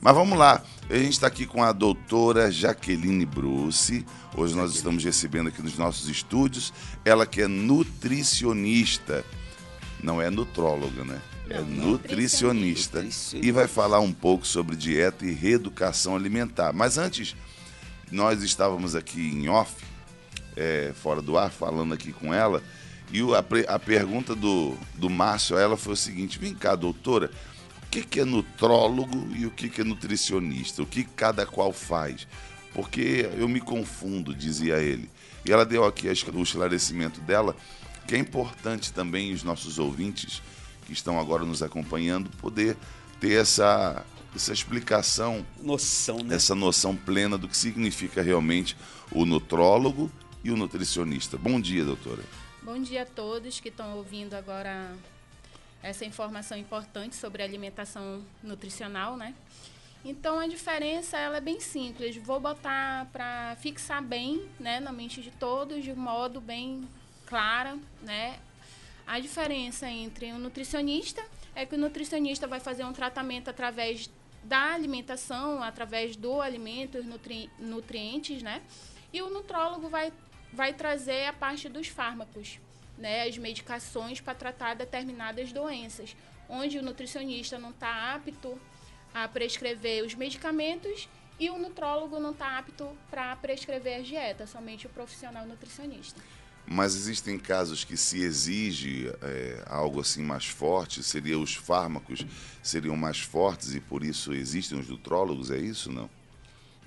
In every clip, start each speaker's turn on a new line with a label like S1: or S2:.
S1: Mas vamos lá. A gente está aqui com a doutora Jaqueline Bruce. Hoje nós estamos recebendo aqui nos nossos estúdios. Ela que é nutricionista. Não é nutróloga, né? é nutricionista. E vai falar um pouco sobre dieta e reeducação alimentar. Mas antes, nós estávamos aqui em off, é, fora do ar, falando aqui com ela. E a, a, pergunta do, do Márcio a ela foi o seguinte: vem cá, doutora, que, que é nutrólogo e o que, que é nutricionista? O que cada qual faz? Porque eu me confundo, dizia ele. E ela deu aqui o esclarecimento dela, que é importante também os nossos ouvintes que estão agora nos acompanhando poder ter essa, essa explicação,
S2: noção, né?
S1: essa noção plena do que significa realmente o nutrólogo e o nutricionista. Bom dia, doutora.
S3: Bom dia a todos que estão ouvindo agora essa informação importante sobre alimentação nutricional, né? Então a diferença ela é bem simples. Vou botar para fixar bem, né, na mente de todos de modo bem clara, né, a diferença entre um nutricionista é que o nutricionista vai fazer um tratamento através da alimentação, através do alimento, os nutri nutrientes, né? E o nutrólogo vai, vai trazer a parte dos fármacos, né? As medicações para tratar determinadas doenças, onde o nutricionista não está apto a prescrever os medicamentos e o nutrólogo não está apto para prescrever a dieta, somente o profissional nutricionista.
S1: Mas existem casos que se exige é, algo assim mais forte, seria os fármacos seriam mais fortes e por isso existem os nutrólogos, é isso não?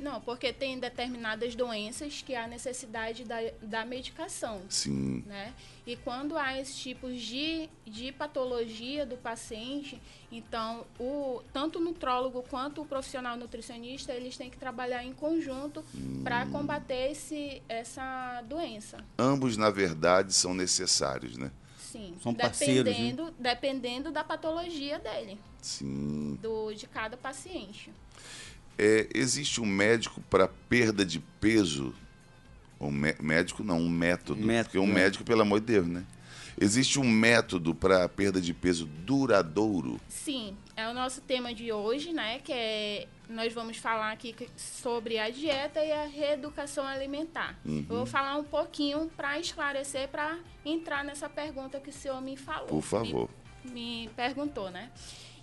S3: Não, porque tem determinadas doenças que há necessidade da, da medicação.
S1: Sim.
S3: Né? E quando há esses tipos de, de patologia do paciente, então o, tanto o nutrólogo quanto o profissional nutricionista, eles têm que trabalhar em conjunto hum. para combater esse, essa doença.
S1: Ambos, na verdade, são necessários, né?
S3: Sim,
S2: são parceiros,
S3: dependendo, né? dependendo da patologia dele.
S1: Sim.
S3: Do, de cada paciente.
S1: É, existe um médico para perda de peso? Um médico não, um método. método porque um é. médico, pelo amor de Deus, né? Existe um método para perda de peso duradouro?
S3: Sim, é o nosso tema de hoje, né? Que é nós vamos falar aqui sobre a dieta e a reeducação alimentar. Uhum. Eu vou falar um pouquinho para esclarecer, para entrar nessa pergunta que o senhor me falou.
S1: Por favor.
S3: Me, me perguntou, né?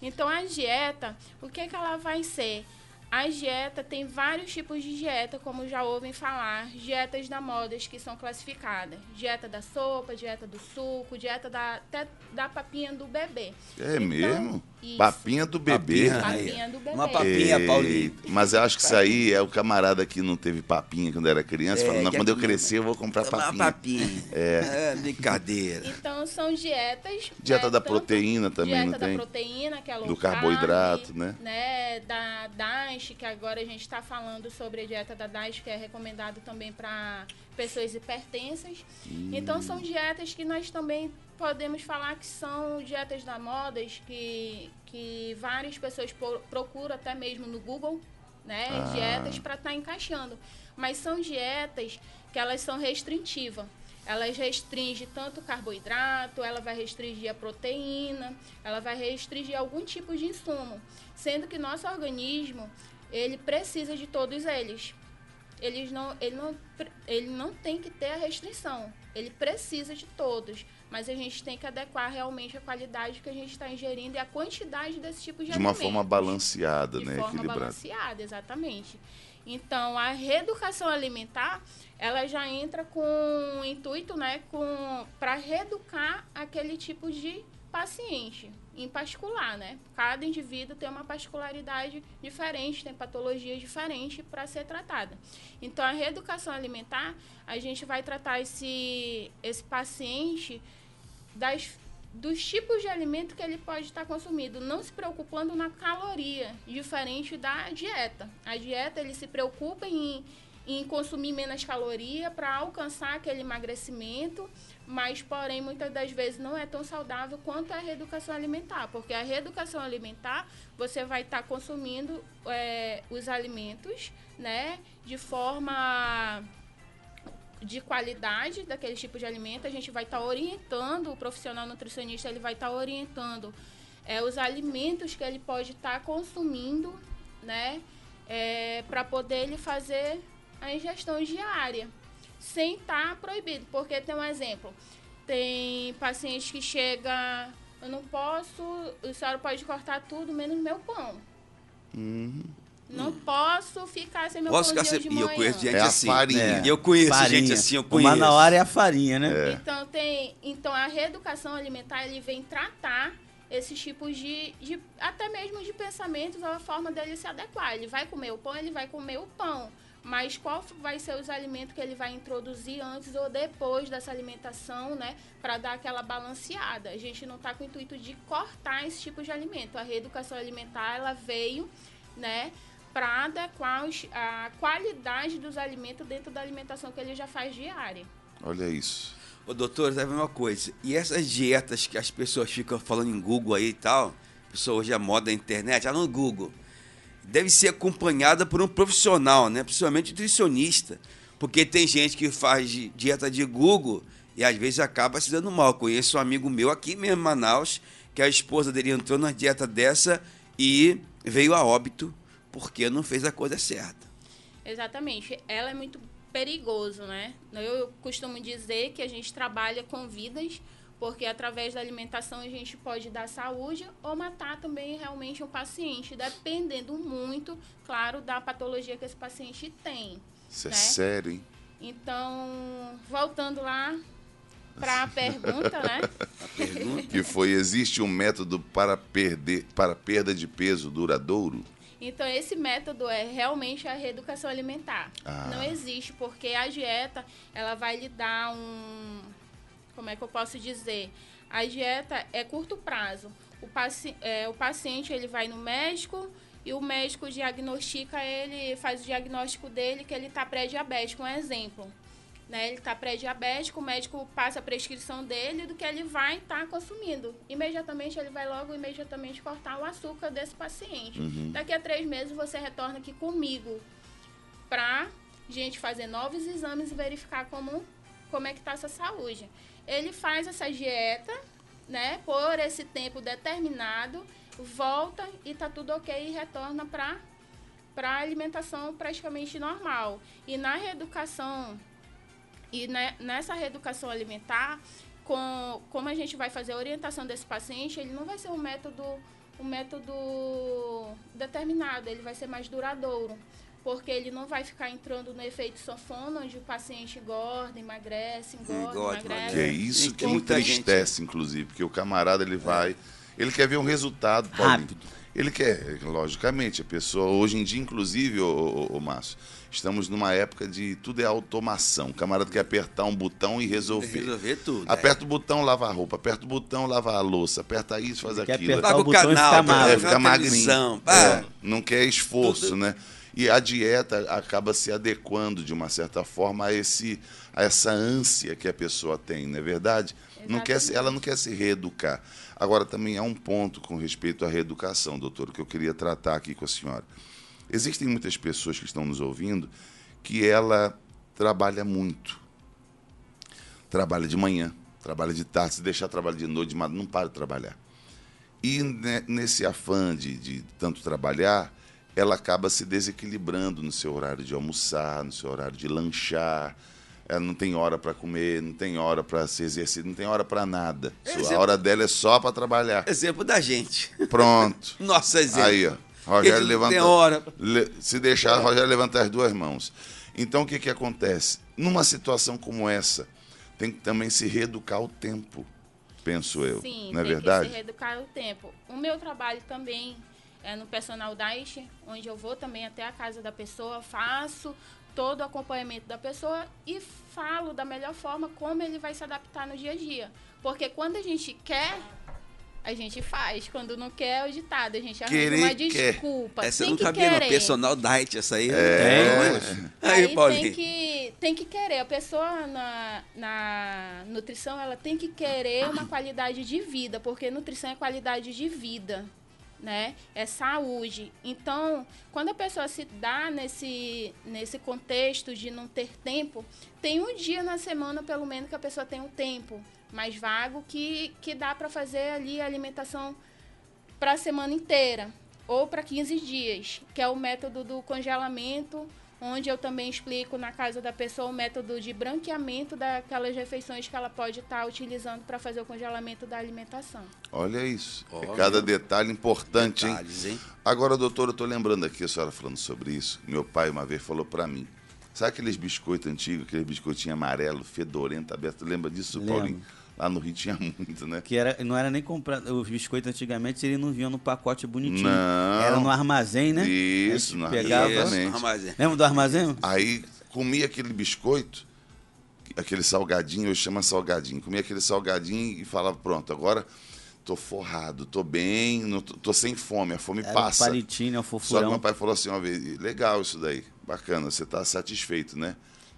S3: Então a dieta, o que, que ela vai ser? A dieta tem vários tipos de dieta, como já ouvem falar, dietas da modas que são classificadas. Dieta da sopa, dieta do suco, dieta da, até da papinha do bebê.
S1: É então, mesmo? Isso. Papinha do bebê.
S3: Papinha, papinha do bebê.
S2: Uma papinha, Paulinho.
S1: Mas eu acho que isso aí é o camarada que não teve papinha quando era criança, é, falando, quando eu crescer eu vou comprar papinha.
S2: Uma papinha. É. é. brincadeira.
S3: Então são dietas.
S1: Dieta né, da proteína também,
S3: dieta
S1: não tem?
S3: Dieta da proteína, que é low
S1: Do carboidrato, né?
S3: né? Da DASH, que agora a gente está falando sobre a dieta da DASH, que é recomendado também para pessoas hipertensas. Hum. Então são dietas que nós também podemos falar que são dietas da modas que, que várias pessoas procuram até mesmo no Google, né? Ah. Dietas para estar tá encaixando. Mas são dietas que elas são restritivas. Elas restringem tanto o carboidrato, ela vai restringir a proteína, ela vai restringir algum tipo de insumo. Sendo que nosso organismo, ele precisa de todos eles. Eles não, ele, não, ele não tem que ter a restrição. Ele precisa de todos. Mas a gente tem que adequar realmente a qualidade que a gente está ingerindo e a quantidade desse tipo de,
S1: de uma forma balanceada,
S3: de
S1: né?
S3: Forma balanceada, exatamente. Então, a reeducação alimentar, ela já entra com o intuito, né, com para reeducar aquele tipo de paciente em particular, né? Cada indivíduo tem uma particularidade diferente, tem patologias diferentes para ser tratada. Então, a reeducação alimentar, a gente vai tratar esse, esse paciente das, dos tipos de alimento que ele pode estar consumindo, não se preocupando na caloria, diferente da dieta. A dieta, ele se preocupa em em consumir menos caloria para alcançar aquele emagrecimento, mas porém muitas das vezes não é tão saudável quanto a reeducação alimentar, porque a reeducação alimentar você vai estar tá consumindo é, os alimentos, né, de forma de qualidade daquele tipo de alimento, a gente vai estar tá orientando o profissional nutricionista, ele vai estar tá orientando é, os alimentos que ele pode estar tá consumindo né? É, para poder ele fazer a ingestão diária, sem estar tá proibido. Porque tem um exemplo, tem paciente que chega, eu não posso, o senhor pode cortar tudo menos meu pão.
S1: Uhum.
S3: Não posso ficar sem meu
S2: Posso
S3: pão
S2: ficar
S3: de
S2: sem...
S3: manhã.
S2: E eu conheço gente
S1: É
S2: assim.
S1: farinha.
S2: É. Eu conheço
S4: Farinha.
S2: gente assim, eu
S4: O
S2: conheço.
S4: manauara é a farinha, né?
S1: É.
S3: Então tem, então a reeducação alimentar ele vem tratar esses tipos de, de até mesmo de pensamentos ou a forma dele se adequar. Ele vai comer o pão, ele vai comer o pão. Mas qual vai ser os alimentos que ele vai introduzir antes ou depois dessa alimentação, né? Para dar aquela balanceada. A gente não está com o intuito de cortar esse tipo de alimento. A reeducação alimentar, ela veio, né? Para adequar os- a qualidade dos alimentos dentro da alimentação que ele já faz diária.
S1: Olha isso.
S2: Ô, doutor, sabe uma coisa? E essas dietas que as pessoas ficam falando em Google aí e tal, a pessoa hoje é moda da internet, ah, no Google, deve ser acompanhada por um profissional, né? Principalmente nutricionista. Porque tem gente que faz di- dieta de Google e às vezes acaba se dando mal. Conheço um amigo meu aqui mesmo em Manaus, que a esposa dele entrou na dieta dessa e veio a óbito porque não fez a coisa certa.
S3: Exatamente. Ela é muito perigoso, né? Eu costumo dizer que a gente trabalha com vidas, porque através da alimentação a gente pode dar saúde ou matar também realmente um paciente, dependendo muito, claro, da patologia que esse paciente tem.
S1: Isso é
S3: Né?
S1: sério, hein?
S3: Então, voltando lá para a pergunta, né?
S2: Pergunta.
S1: Que foi, existe um método para perder, para perda de peso duradouro?
S3: Então, esse método é realmente a reeducação alimentar.
S1: Ah.
S3: Não existe, porque a dieta, ela vai lhe dar um... Como é que eu posso dizer? A dieta é curto prazo. O, paci é, o paciente, ele vai no médico e o médico diagnostica ele, faz o diagnóstico dele que ele está pré-diabético. Um exemplo. Né? Ele está pré-diabético, o médico passa a prescrição dele do que ele vai estar consumindo. Imediatamente ele vai logo imediatamente cortar o açúcar desse paciente. Daqui a três meses você retorna aqui comigo para gente fazer novos exames e verificar como, como é que está essa saúde. Ele faz essa dieta, né, por esse tempo determinado, volta e tá tudo ok e retorna para para alimentação praticamente normal. E na reeducação e ne- nessa reeducação alimentar, com, como a gente vai fazer a orientação desse paciente, ele não vai ser um método, um método determinado, ele vai ser mais duradouro. Porque ele não vai ficar entrando no efeito sanfona, onde o paciente engorda, emagrece, engorda,
S2: Engorda,
S3: emagrece.
S1: Que é isso
S2: Sim,
S1: que entristece, inclusive, porque o camarada ele vai, ele quer ver um resultado, Paulinho.
S4: Rápido.
S1: Ele quer, logicamente, a pessoa, hoje em dia, inclusive, ô, ô, ô, Márcio, estamos numa época de tudo é automação. O camarada quer apertar um botão e resolver.
S2: Resolver tudo.
S1: Aperta o botão, lava a roupa. Aperta o botão, lava a louça. Aperta isso, faz
S4: Quer
S1: aquilo.
S4: apertar
S2: Paga
S4: o
S2: o
S4: botão e
S2: canal,
S4: ficar
S2: tá?
S4: magro.
S1: É, fica magrinho. É, não quer esforço,
S2: Tudo-
S1: né? E a dieta acaba se adequando, de uma certa forma, a, esse, a essa ânsia que a pessoa tem, não é verdade? Não quer ela não quer se reeducar. Agora, também há um ponto com respeito à reeducação, doutor, que eu queria tratar aqui com a senhora. Existem muitas pessoas que estão nos ouvindo que ela trabalha muito. Trabalha de manhã, trabalha de tarde, se deixar trabalhar de noite, madrugada, não para de trabalhar. E ne- nesse afã de, de tanto trabalhar, ela acaba se desequilibrando no seu horário de almoçar, no seu horário de lanchar. Ela não tem hora para comer, não tem hora para se exercer, não tem hora para nada. Só- A
S2: Exemplo-
S1: hora dela é só para trabalhar.
S2: Exemplo da gente.
S1: Pronto.
S2: Nosso exemplo.
S1: Aí, ó. Rogério levanta.
S2: tem hora.
S1: Le- se deixar, Rogério levanta as duas mãos. Então, o que, que acontece? Numa situação como essa, tem que também se reeducar o tempo, penso eu.
S3: Sim,
S1: não é
S3: tem
S1: verdade?
S3: que se reeducar o tempo. O meu trabalho também é no personal diet, onde eu vou também até a casa da pessoa, faço todo o acompanhamento da pessoa e falo da melhor forma como ele vai se adaptar no dia a dia. Porque quando a gente quer, a gente faz. Quando não quer, é o ditado. A gente arranja
S1: Querer,
S3: uma
S1: quer.
S3: desculpa.
S2: Essa
S3: tem
S2: não
S3: que
S2: cabia no
S3: querer.
S2: personal diet, essa aí.
S1: É.
S2: Aí,
S3: Aí tem que, tem que querer. A pessoa na, na nutrição, ela tem que querer uma qualidade de vida, porque nutrição é qualidade de vida, né? É saúde. Então, quando a pessoa se dá nesse, nesse contexto de não ter tempo, tem um dia na semana, pelo menos, que a pessoa tem um tempo mais vago que, que dá para fazer ali a alimentação para a semana inteira. ou para 15 dias, que é o método do congelamento, onde eu também explico na casa da pessoa o método de branqueamento daquelas refeições que ela pode estar tá utilizando para fazer o congelamento da alimentação.
S1: Olha isso. É Olha. Cada detalhe importante, Detalhes, hein? hein? Agora, doutor, eu estou lembrando aqui, a senhora falando sobre isso. Meu pai uma vez falou para mim. Sabe aqueles biscoitos antigos, aquele biscoitinho amarelo, fedorento, aberto? Lembra disso, Lembro. Paulinho? Lá no Rio tinha muito, né?
S4: Que era, não era nem comprado. Os biscoitos antigamente eles não vinham no pacote bonitinho. Não. Era no armazém, né?
S1: Isso, no
S4: pegava, isso, armazém. Lembra do armazém?
S1: Aí comia aquele biscoito, aquele salgadinho, eu chamo salgadinho. Comia aquele salgadinho e falava, pronto, agora tô forrado, tô bem, não tô, tô sem fome, a fome
S4: era
S1: passa.
S4: Um palitinho, é um fofurão.
S1: Só que meu pai falou assim uma vez, legal isso daí, bacana, você tá satisfeito, né?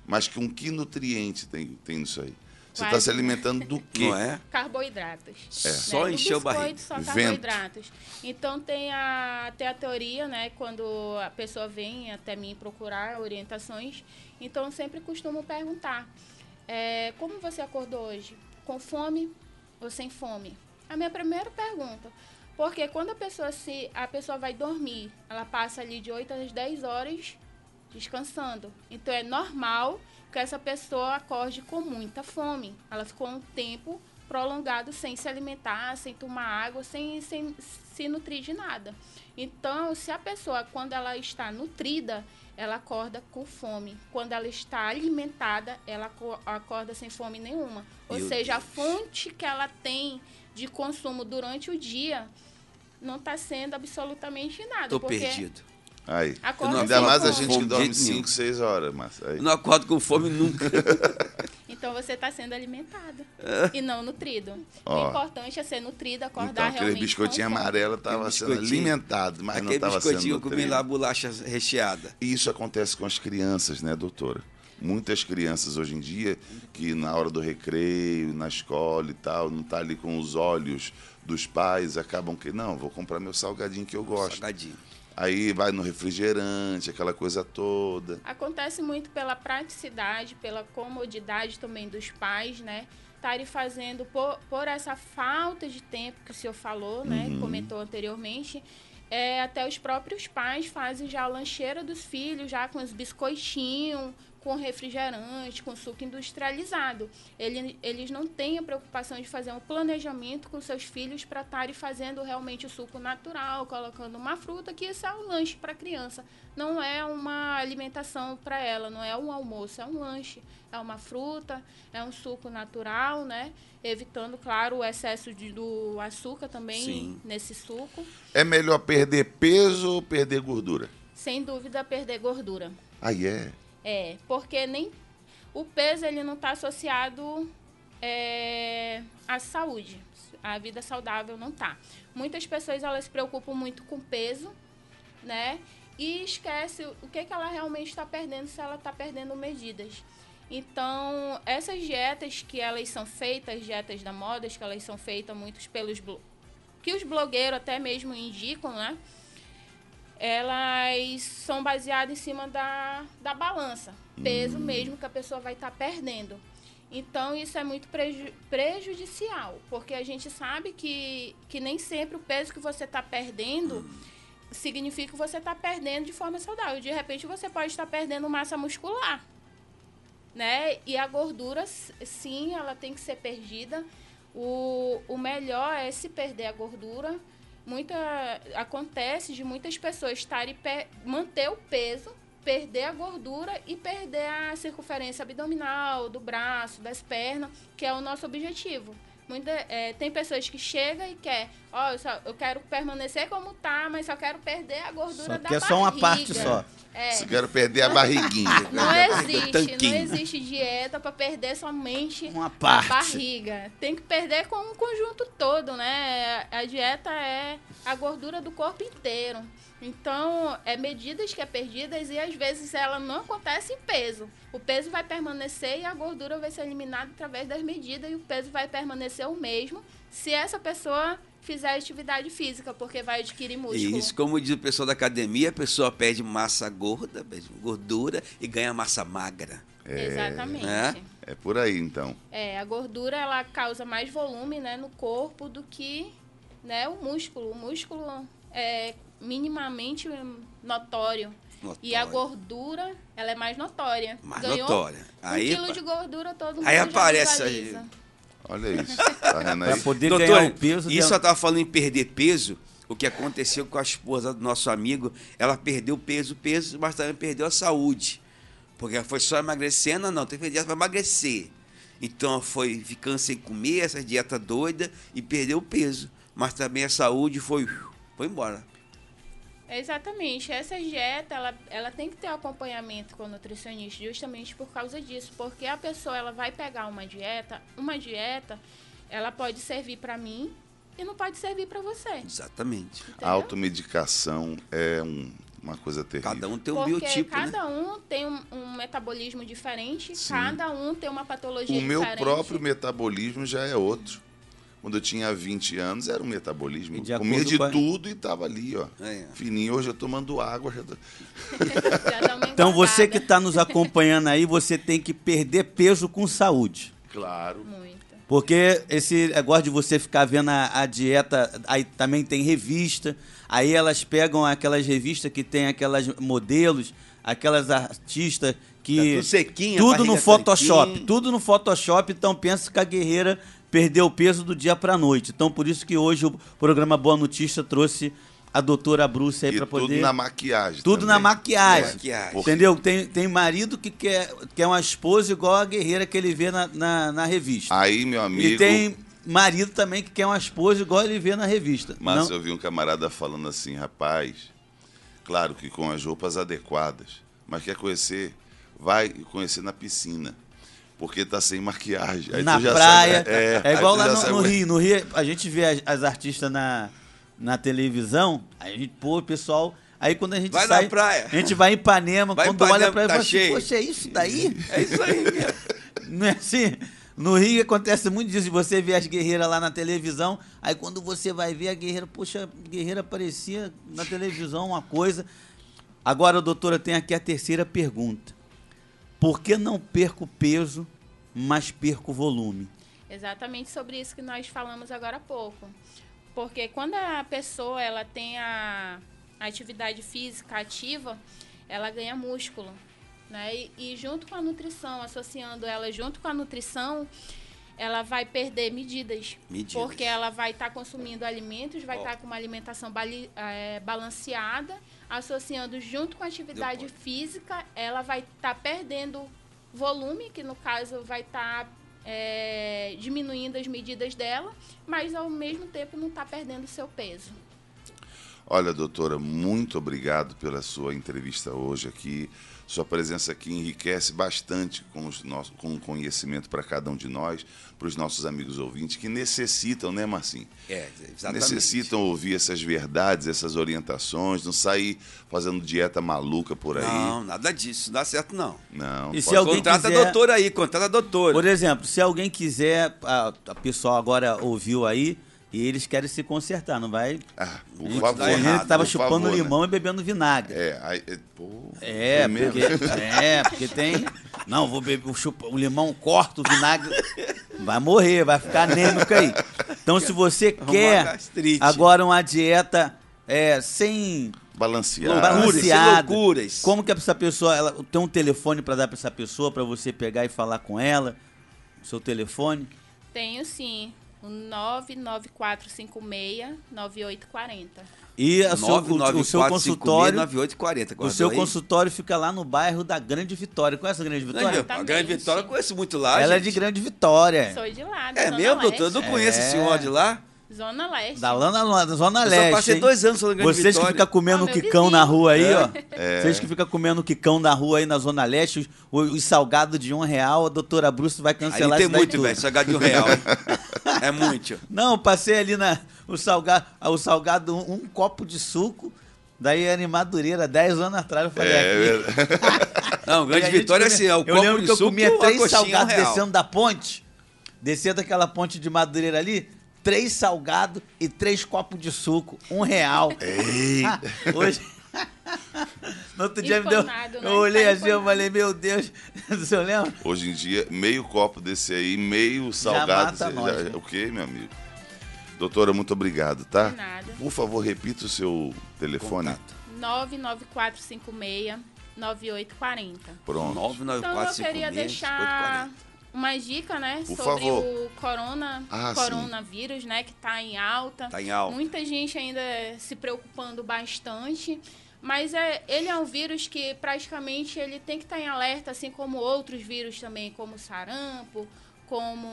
S1: Mas que um que nutriente tem, tem nisso aí? Você está se alimentando do quê?
S2: Não é?
S3: Carboidratos.
S2: É. Né? Só encher o barriga.
S3: Só carboidratos. Então tem a, tem a teoria, né? Quando a pessoa vem até mim procurar orientações, então eu sempre costumo perguntar: é, como você acordou hoje? Com fome ou sem fome? A minha primeira pergunta. Porque quando a pessoa se a pessoa vai dormir, ela passa ali de 8 às 10 horas descansando. Então é normal que essa pessoa acorde com muita fome. Ela ficou um tempo prolongado sem se alimentar, sem tomar água, sem, sem se nutrir de nada. Então, se a pessoa, quando ela está nutrida, ela acorda com fome. Quando ela está alimentada, ela acorda sem fome nenhuma. Ou Meu seja, Deus. a fonte que ela tem de consumo durante o dia não está sendo absolutamente nada.
S2: Estou perdido.
S1: Aí. Acorda Ainda mais a gente que dorme 5, 6 horas, mas aí.
S2: Não acordo com fome nunca.
S3: então você está sendo alimentado é. e não nutrido. Ó. O importante é ser nutrido, acordar então, realmente.
S1: Aquele biscoitinho amarelo estava sendo alimentado, mas não estava sendo nutrido.
S2: comi lá bolacha recheada.
S1: E isso acontece com as crianças, né, doutora? Muitas crianças hoje em dia que na hora do recreio, na escola e tal, não tá ali com os olhos dos pais, acabam que não, vou comprar meu salgadinho que eu gosto. Salgadinho. Aí vai no refrigerante, aquela coisa toda.
S3: Acontece muito pela praticidade, pela comodidade também dos pais, né? Estarem fazendo por, por essa falta de tempo que o senhor falou, né? Uhum. Comentou anteriormente. É, até os próprios pais fazem já a lancheira dos filhos, já com os biscoitinhos, com refrigerante, com suco industrializado. Ele, eles não têm a preocupação de fazer um planejamento com seus filhos para estarem fazendo realmente o suco natural, colocando uma fruta, que isso é um lanche para a criança. Não é uma alimentação para ela, não é um almoço, é um lanche. É uma fruta, é um suco natural, né? Evitando, claro, o excesso de, do açúcar também Sim. nesse suco.
S1: É melhor perder peso ou perder gordura?
S3: Sem dúvida, perder gordura.
S1: Aí ah, é?
S3: É, porque nem o peso ele não está associado é, à saúde. A vida saudável não está. Muitas pessoas elas se preocupam muito com peso, né? E esquece o que, que ela realmente está perdendo se ela está perdendo medidas. Então, essas dietas que elas são feitas, dietas da moda, que elas são feitas muitos pelos que os blogueiros até mesmo indicam, né? Elas são baseadas em cima da, da balança, peso hum. mesmo que a pessoa vai estar tá perdendo. Então, isso é muito preju prejudicial, porque a gente sabe que, que nem sempre o peso que você está perdendo hum. significa que você está perdendo de forma saudável. De repente, você pode estar perdendo massa muscular. Né? E a gordura, sim, ela tem que ser perdida. O, o melhor é se perder a gordura muita acontece de muitas pessoas estarem manter o peso, perder a gordura e perder a circunferência abdominal do braço, das pernas, que é o nosso objetivo. Muita, é, tem pessoas que chegam e quer, ó, oh, eu, eu quero permanecer como tá, mas só quero perder a gordura só da barriga.
S4: é só uma parte só.
S1: É. Só quero perder a barriguinha.
S3: Não existe, não existe dieta para perder somente
S4: uma parte.
S3: a barriga. Tem que perder com o conjunto todo, né? A dieta é a gordura do corpo inteiro. Então, é medidas que é perdidas e às vezes ela não acontece em peso. O peso vai permanecer e a gordura vai ser eliminada através das medidas e o peso vai permanecer o mesmo se essa pessoa fizer atividade física, porque vai adquirir músculo.
S2: Isso, como diz o pessoal da academia, a pessoa perde massa gorda, gordura e ganha massa magra.
S3: É, Exatamente.
S1: É? é por aí, então.
S3: É, a gordura ela causa mais volume né, no corpo do que né, o músculo. O músculo é, minimamente notório.
S2: Notório.
S3: E a gordura, ela é mais notória.
S2: Mais
S3: Ganhou
S2: notória. Aí,
S3: um quilo de gordura, todo mundo
S2: aí aparece aí.
S1: Olha isso. Tá vendo
S4: Pra
S1: aí?
S4: poder
S2: Doutor,
S4: ganhar o peso
S2: isso
S4: dela.
S2: eu tava falando em perder peso. O que aconteceu com a esposa do nosso amigo, ela perdeu peso, peso, mas também perdeu a saúde. Porque ela foi só emagrecendo, não, teve dieta para emagrecer. Então ela foi ficando sem comer, essa dieta doida, e perdeu o peso. Mas também a saúde foi, foi embora.
S3: Exatamente. Essa dieta, ela, ela tem que ter acompanhamento com o nutricionista, justamente por causa disso. Porque a pessoa, ela vai pegar uma dieta, uma dieta, ela pode servir para mim e não pode servir para você.
S2: Exatamente.
S1: A
S3: entendeu?
S1: automedicação é um- uma coisa terrível.
S2: Cada um tem um
S3: Porque
S2: biotipo, né?
S3: cada um tem um, um metabolismo diferente,
S1: Sim.
S3: cada um tem uma patologia
S1: O meu
S3: diferente.
S1: próprio metabolismo já é outro. Quando eu tinha 20 anos, era um metabolismo.
S4: De
S1: comia de
S4: com a-
S1: tudo e tava ali, ó.
S2: É.
S1: Fininho. Hoje eu tomando água. Já tô...
S3: Já
S4: Então você que está nos acompanhando aí, você tem que perder peso com saúde.
S1: Claro.
S3: Muito.
S4: Porque esse negócio de você ficar vendo a, a dieta, aí também tem revista, aí elas pegam aquelas revistas que tem aquelas modelos, aquelas artistas que.
S2: Tá tudo sequinha,
S4: Tudo no Photoshop,
S2: tanquinho.
S4: tudo no Photoshop, então pensa que a guerreira perdeu o peso do dia pra noite. Então por isso que hoje o programa Boa Notícia trouxe a doutora Bruce aí
S1: E
S4: pra
S1: tudo
S4: poder.
S1: na maquiagem.
S4: Tudo na
S1: também.
S4: maquiagem.
S2: Maquiagem.
S4: Entendeu? Tem, tem marido que quer, quer uma esposa igual a guerreira que ele vê na, na, na revista.
S1: Aí, meu amigo.
S4: E tem marido também que quer uma esposa igual ele vê na revista.
S1: Mas
S4: Não-
S1: eu vi um camarada falando assim, rapaz, claro que com as roupas adequadas, mas quer conhecer, vai conhecer na piscina. Porque tá sem maquiagem. Aí
S4: na
S1: tu já
S4: praia.
S1: sabe- é,
S4: é, igual lá no, no Rio. No Rio, a gente vê as, as artistas na, na televisão, aí a gente, pô, o pessoal. Aí quando a gente
S2: Vai na
S4: sai.
S2: praia.
S4: A gente vai em Ipanema,
S2: Vai
S4: quando olha
S2: Ipanema,
S4: pra ele
S2: tá
S4: fala assim,
S2: cheio.
S4: poxa, é isso daí?
S2: É isso aí mesmo.
S4: Não é assim? No Rio acontece muito disso, você ver as guerreiras lá na televisão, aí quando você vai ver a guerreira, poxa, a guerreira aparecia na televisão uma coisa. Agora, doutora, tem aqui a terceira pergunta. Por que não perco peso, mas perco volume?
S3: Exatamente sobre isso que nós falamos agora há pouco. Porque quando a pessoa ela tem a, atividade física ativa, ela ganha músculo. Né? E, e junto com a nutrição, associando ela junto com a nutrição, ela vai perder medidas.
S2: Medidas.
S3: Porque ela vai estar consumindo alimentos, vai estar com uma alimentação eh, balanceada, associando junto com a atividade física, ela vai estar perdendo volume, que no caso vai estar eh, diminuindo as medidas dela, mas ao mesmo tempo não está perdendo seu peso.
S1: Olha, doutora, muito obrigado pela sua entrevista hoje aqui. Sua presença aqui enriquece bastante com, os nossos, com o conhecimento para cada um de nós, para os nossos amigos ouvintes que necessitam, né, Marcinho?
S2: É, exatamente.
S1: Necessitam ouvir essas verdades, essas orientações, não sair fazendo dieta maluca por aí.
S2: Não, nada disso, não dá certo não.
S1: Não.
S4: E se alguém
S2: contrata
S4: quiser-
S2: a doutora aí, contrata a doutora.
S4: Por exemplo, se alguém quiser, a, a pessoal agora ouviu aí, e eles querem se consertar, não vai?
S1: Ah, por favor.
S4: tem gente que tava
S1: por
S4: chupando
S1: favor, né?
S4: limão e bebendo vinagre.
S1: É, aí, é, pô,
S4: É, porque, é, porque tem. Não, vou beber o, chupa, o limão, corta o vinagre. Vai morrer, vai ficar anêmico aí. Então, se você
S2: Arrumar
S4: quer
S2: gastrite.
S4: agora uma dieta é, sem. Balanceada,
S2: sem loucuras.
S4: Como que essa pessoa. Ela, tem um telefone para dar para essa pessoa, para você pegar e falar com ela? O seu telefone?
S3: Tenho sim, 99456-9840.
S4: E a seu- o, o seu consultório.
S2: 9840.
S4: O seu consultório fica lá no bairro da Grande Vitória. Conhece a Grande Vitória?
S2: A
S3: Exatamente.
S2: Grande Vitória eu conheço muito lá,
S4: Ela é
S2: gente.
S4: de Grande Vitória.
S3: Sou de lá, da
S2: É
S3: Zona
S2: mesmo, doutor? Eu não conheço
S4: É.
S2: esse senhor de lá.
S3: Zona Leste.
S4: Da lá na, na Zona
S2: Eu
S4: Leste.
S2: só passei
S4: hein?
S2: dois anos na Grande
S4: Vocês que
S2: Vitória.
S4: ficam comendo
S3: Ah,
S4: o quicão
S3: vizinho.
S4: na rua aí, ó.
S1: É.
S4: Vocês que ficam comendo o quicão na rua aí na Zona Leste, os, os salgados de um real, a doutora Bruce vai
S2: Aí
S4: cancelar
S2: tem
S4: isso daí
S2: muito,
S4: tudo.
S2: velho. Salgado de um real. é muito.
S4: Não, passei ali na o salgado, o salgado um, um copo de suco, daí era em Madureira, 10 anos atrás, eu falei
S1: É,
S4: aqui.
S2: Não,
S4: E
S2: Grande Vitória é
S4: comia-
S2: assim, é o
S4: Eu
S2: copo
S4: lembro
S2: de
S4: que eu
S2: suco
S4: comia
S2: e a
S4: três salgados
S2: real.
S4: descendo da ponte, descendo daquela ponte de Madureira ali, três salgados e três copos de suco, um real.
S1: Eita.
S4: Hoje. No outro dia me deu.
S3: Né?
S4: Eu olhei
S3: Tá
S4: assim, eu falei, meu Deus, você lembra?
S1: Hoje em dia, meio copo desse aí, meio salgado.
S4: mata
S1: você
S4: nós, né?
S1: O quê, meu amigo? Doutora, muito obrigado, tá?
S3: De nada.
S1: Por favor, repita o seu telefone.
S2: Contato.
S3: 99456 9840.
S1: Pronto.
S2: 994
S3: Então eu queria deixar uma dica, né,
S1: Por
S3: sobre
S1: favor.
S3: o corona,
S1: Ah,
S3: coronavírus, né, que está em alta.
S2: Tá em alta.
S3: Muita gente ainda se preocupando bastante, mas é, ele é um vírus que praticamente ele tem que estar em alerta, assim como outros vírus também, como sarampo, como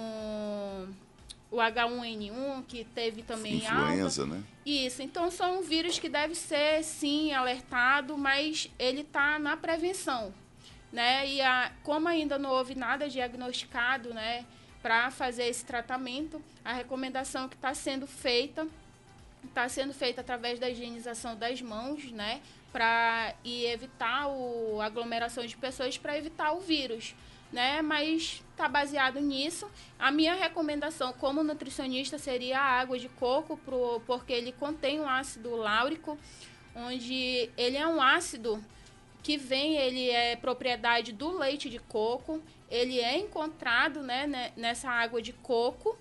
S3: o H1N1, que teve também em alta.
S1: Influenza, né?
S3: Isso, então são vírus que deve ser sim alertado, mas ele está na prevenção, né? E a, como ainda não houve nada diagnosticado, né, para fazer esse tratamento, a recomendação que está sendo feita está sendo feita através da higienização das mãos, né, para e evitar o, aglomeração de pessoas para evitar o vírus, né? Mas está baseado nisso. A minha recomendação como nutricionista seria a água de coco, pro, porque ele contém um ácido láurico, onde ele é um ácido que vem, ele é propriedade do leite de coco, ele é encontrado né, ne- nessa água de coco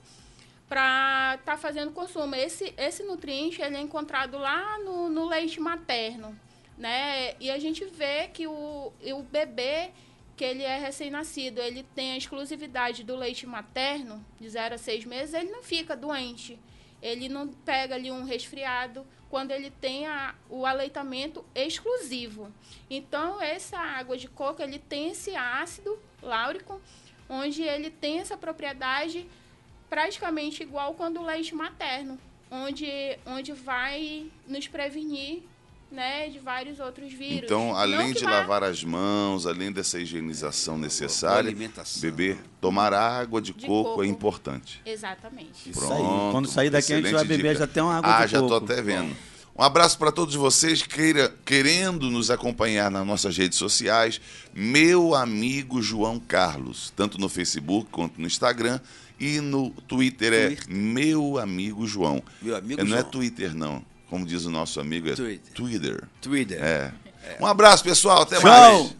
S3: para estar fazendo consumo. Esse, esse nutriente ele é encontrado lá no, no leite materno, né? E a gente vê que o, o bebê que ele é recém-nascido, ele tem a exclusividade do leite materno, de 0 a 6 meses, ele não fica doente. Ele não pega ali um resfriado quando ele tem a, o aleitamento exclusivo. Então, essa água de coco, ele tem esse ácido láurico, onde ele tem essa propriedade praticamente igual quando o leite materno, onde, onde vai nos prevenir né, de vários outros vírus.
S1: Então,
S3: Não
S1: além de
S3: vá-
S1: lavar as mãos, além dessa higienização necessária,
S2: alimentação.
S1: beber, tomar água de,
S3: De
S1: coco,
S3: coco.
S1: é importante.
S3: Exatamente.
S4: Isso aí. Quando sair daqui, a gente vai beber
S1: dica.
S4: já tem uma água
S1: Ah,
S4: de
S1: já tô
S4: coco.
S1: até vendo. Um abraço para todos vocês queira, querendo nos acompanhar nas nossas redes sociais. Meu amigo João Carlos, tanto no Facebook quanto no Instagram e no Twitter é
S2: Twitter.
S1: meu amigo João.
S2: Meu amigo
S1: não é
S2: João.
S1: Twitter não, como diz o nosso amigo é
S2: Twitter.
S1: Twitter.
S2: Twitter.
S1: É. Um abraço pessoal, até
S4: Tchau.
S1: mais.